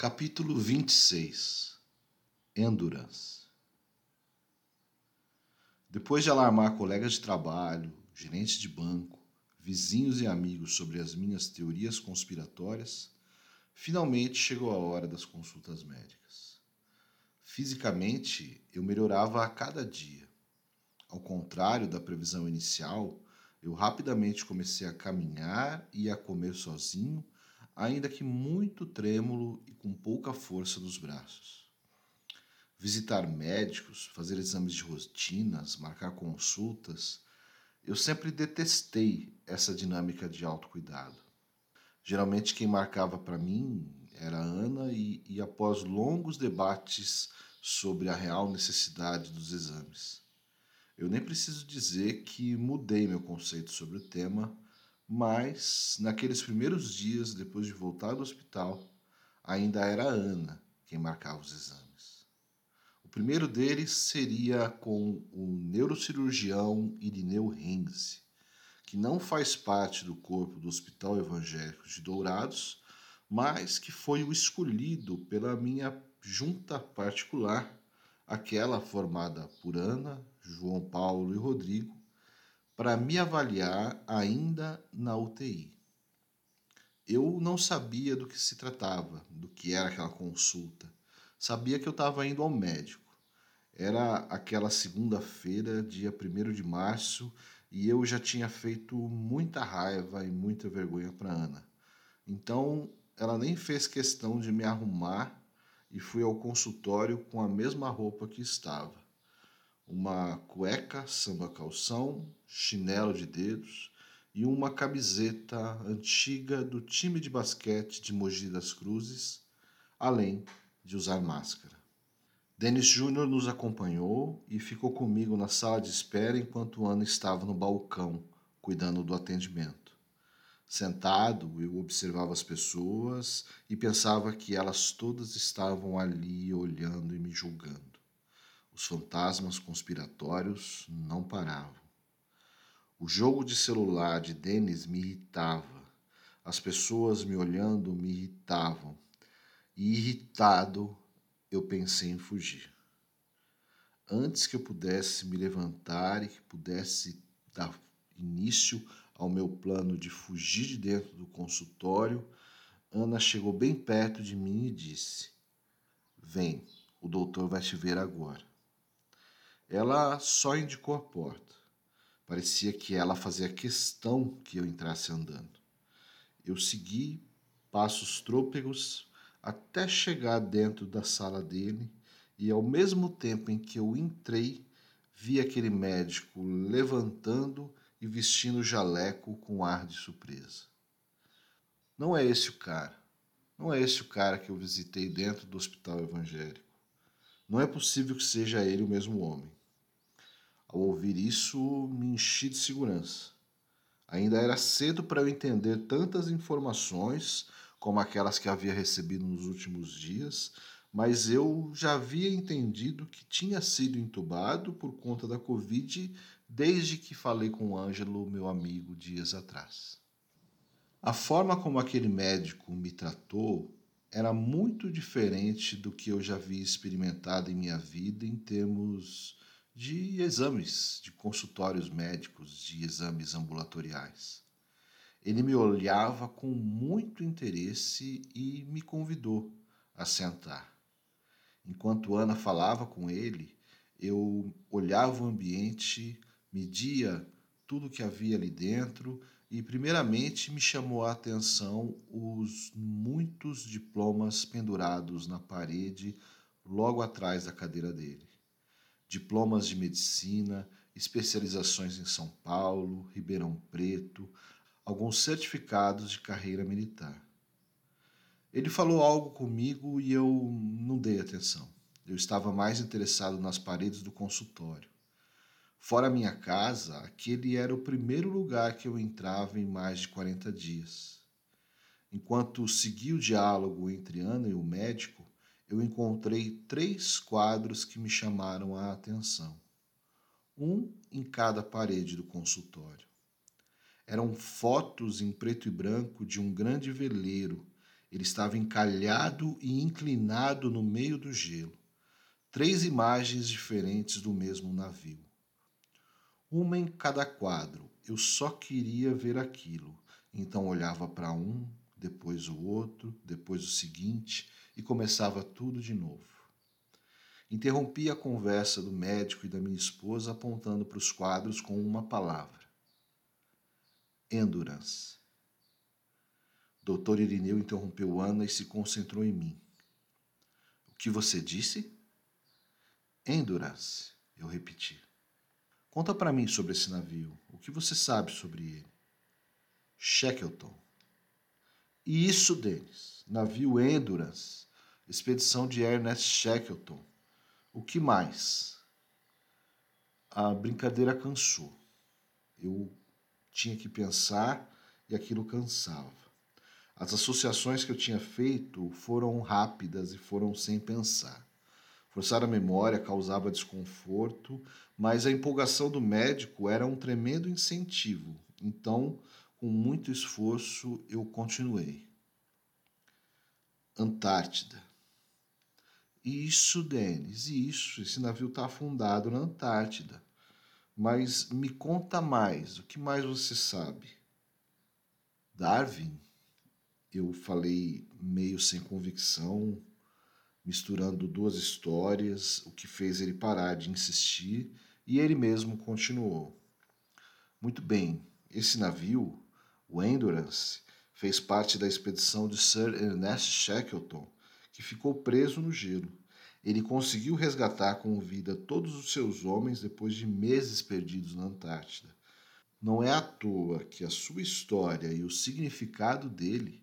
Capítulo 26 Endurance Depois de alarmar colegas de trabalho, gerentes de banco, vizinhos e amigos sobre as minhas teorias conspiratórias, finalmente chegou a hora das consultas médicas. Fisicamente, eu melhorava a cada dia. Ao contrário da previsão inicial, eu rapidamente comecei a caminhar e a comer sozinho ainda que muito trêmulo e com pouca força nos braços. Visitar médicos, fazer exames de rotinas, marcar consultas, eu sempre detestei essa dinâmica de autocuidado. Geralmente quem marcava para mim era a Ana e, e após longos debates sobre a real necessidade dos exames. Eu nem preciso dizer que mudei meu conceito sobre o tema mas, naqueles primeiros dias, depois de voltar do hospital, ainda era Ana quem marcava os exames. O primeiro deles seria com o neurocirurgião Irineu Renze, que não faz parte do corpo do Hospital Evangélico de Dourados, mas que foi o escolhido pela minha junta particular, aquela formada por Ana, João Paulo e Rodrigo, para me avaliar ainda na UTI. Eu não sabia do que se tratava, do que era aquela consulta. Sabia que eu estava indo ao médico. Era aquela segunda-feira, dia 1 de março, e eu já tinha feito muita raiva e muita vergonha para Ana. Então, ela nem fez questão de me arrumar e fui ao consultório com a mesma roupa que estava uma cueca samba calção, chinelo de dedos e uma camiseta antiga do time de basquete de Mogi das Cruzes, além de usar máscara. Denis Júnior nos acompanhou e ficou comigo na sala de espera enquanto Ana estava no balcão, cuidando do atendimento. Sentado, eu observava as pessoas e pensava que elas todas estavam ali olhando e me julgando. Os fantasmas conspiratórios não paravam. O jogo de celular de Denis me irritava. As pessoas me olhando me irritavam. E irritado, eu pensei em fugir. Antes que eu pudesse me levantar e que pudesse dar início ao meu plano de fugir de dentro do consultório, Ana chegou bem perto de mim e disse: Vem, o doutor vai te ver agora. Ela só indicou a porta. Parecia que ela fazia questão que eu entrasse andando. Eu segui passos trôpegos até chegar dentro da sala dele e, ao mesmo tempo em que eu entrei, vi aquele médico levantando e vestindo jaleco com ar de surpresa. Não é esse o cara. Não é esse o cara que eu visitei dentro do hospital evangélico. Não é possível que seja ele o mesmo homem. Ao ouvir isso, me enchi de segurança. Ainda era cedo para eu entender tantas informações como aquelas que havia recebido nos últimos dias, mas eu já havia entendido que tinha sido entubado por conta da Covid desde que falei com o Ângelo, meu amigo, dias atrás. A forma como aquele médico me tratou era muito diferente do que eu já havia experimentado em minha vida em termos de exames, de consultórios médicos, de exames ambulatoriais. Ele me olhava com muito interesse e me convidou a sentar. Enquanto Ana falava com ele, eu olhava o ambiente, media tudo que havia ali dentro e, primeiramente, me chamou a atenção os muitos diplomas pendurados na parede logo atrás da cadeira dele diplomas de medicina, especializações em São Paulo, Ribeirão Preto, alguns certificados de carreira militar. Ele falou algo comigo e eu não dei atenção. Eu estava mais interessado nas paredes do consultório. Fora minha casa, aquele era o primeiro lugar que eu entrava em mais de 40 dias. Enquanto segui o diálogo entre Ana e o médico, eu encontrei três quadros que me chamaram a atenção. Um em cada parede do consultório. Eram fotos em preto e branco de um grande veleiro Ele estava encalhado e inclinado no meio do gelo. Três imagens diferentes do mesmo navio. Uma em cada quadro. Eu só queria ver aquilo. Então olhava para um, depois o outro, depois o seguinte e começava tudo de novo. Interrompi a conversa do médico e da minha esposa apontando para os quadros com uma palavra: endurance. Doutor Irineu interrompeu Ana e se concentrou em mim. O que você disse? Endurance, eu repeti. Conta para mim sobre esse navio. O que você sabe sobre ele? Shackleton. E isso, Denis, navio Endurance, expedição de Ernest Shackleton. O que mais? A brincadeira cansou. Eu tinha que pensar e aquilo cansava. As associações que eu tinha feito foram rápidas e foram sem pensar. Forçar a memória causava desconforto, mas a empolgação do médico era um tremendo incentivo. Então, com muito esforço, eu continuei. Antártida. Isso, Denis, isso. Esse navio está afundado na Antártida. Mas me conta mais. O que mais você sabe? Darwin? Eu falei meio sem convicção, misturando duas histórias, o que fez ele parar de insistir e ele mesmo continuou. Muito bem, esse navio, o Endurance, fez parte da expedição de Sir Ernest Shackleton que ficou preso no gelo. Ele conseguiu resgatar com vida todos os seus homens depois de meses perdidos na Antártida. Não é à toa que a sua história e o significado dele,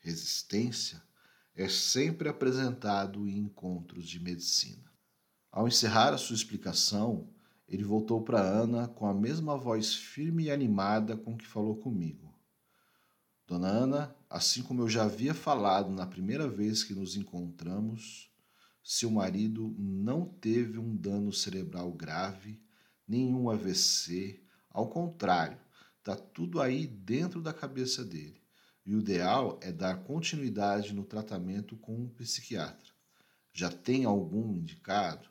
resistência, é sempre apresentado em encontros de medicina. Ao encerrar a sua explicação, ele voltou para Ana com a mesma voz firme e animada com que falou comigo. Dona Ana, assim como eu já havia falado na primeira vez que nos encontramos, seu marido não teve um dano cerebral grave, nenhum AVC, ao contrário, está tudo aí dentro da cabeça dele. E o ideal é dar continuidade no tratamento com um psiquiatra. Já tem algum indicado?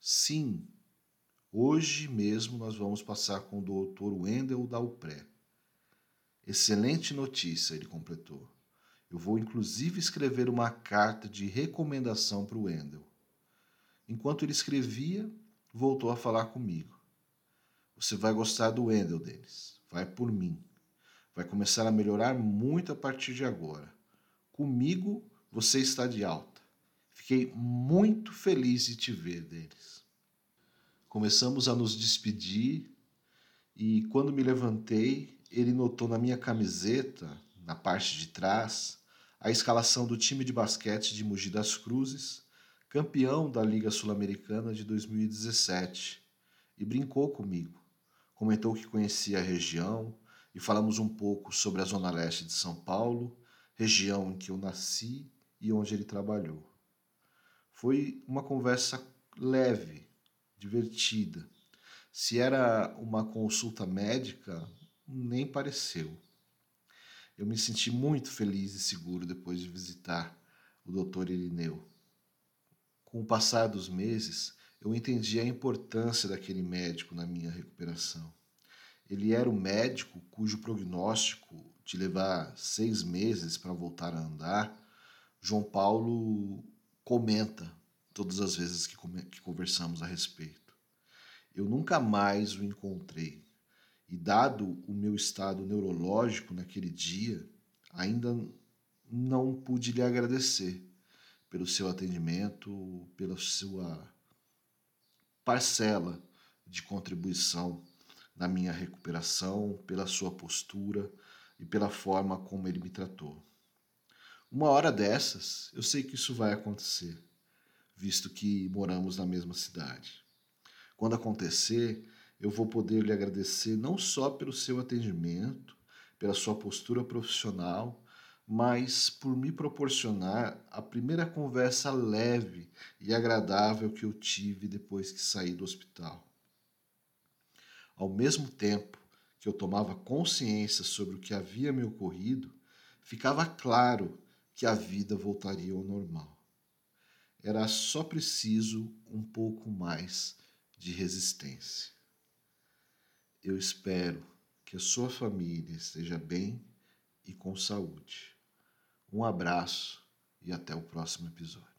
Sim. Hoje mesmo nós vamos passar com o Dr. Wendel Dalpré. Excelente notícia, ele completou. Eu vou inclusive escrever uma carta de recomendação para o Wendel. Enquanto ele escrevia, voltou a falar comigo. Você vai gostar do Wendel, Denis. Vai por mim. Vai começar a melhorar muito a partir de agora. Comigo você está de alta. Fiquei muito feliz de te ver, Denis. Começamos a nos despedir e quando me levantei, ele notou na minha camiseta, na parte de trás, a escalação do time de basquete de Mogi das Cruzes, campeão da Liga Sul-Americana de 2017, e brincou comigo. Comentou que conhecia a região e falamos um pouco sobre a zona leste de São Paulo, região em que eu nasci e onde ele trabalhou. Foi uma conversa leve, divertida. Se era uma consulta médica, nem pareceu. Eu me senti muito feliz e seguro depois de visitar o Dr. Irineu. Com o passar dos meses, eu entendi a importância daquele médico na minha recuperação. Ele era o médico cujo prognóstico de levar seis meses para voltar a andar, João Paulo comenta todas as vezes que, que conversamos a respeito. Eu nunca mais o encontrei e dado o meu estado neurológico naquele dia, ainda não pude lhe agradecer pelo seu atendimento, pela sua parcela de contribuição na minha recuperação, pela sua postura e pela forma como ele me tratou. Uma hora dessas, eu sei que isso vai acontecer, visto que moramos na mesma cidade. Quando acontecer, eu vou poder lhe agradecer não só pelo seu atendimento, pela sua postura profissional, mas por me proporcionar a primeira conversa leve e agradável que eu tive depois que saí do hospital. Ao mesmo tempo que eu tomava consciência sobre o que havia me ocorrido, ficava claro que a vida voltaria ao normal. Era só preciso um pouco mais de resistência. Eu espero que a sua família esteja bem e com saúde. Um abraço e até o próximo episódio.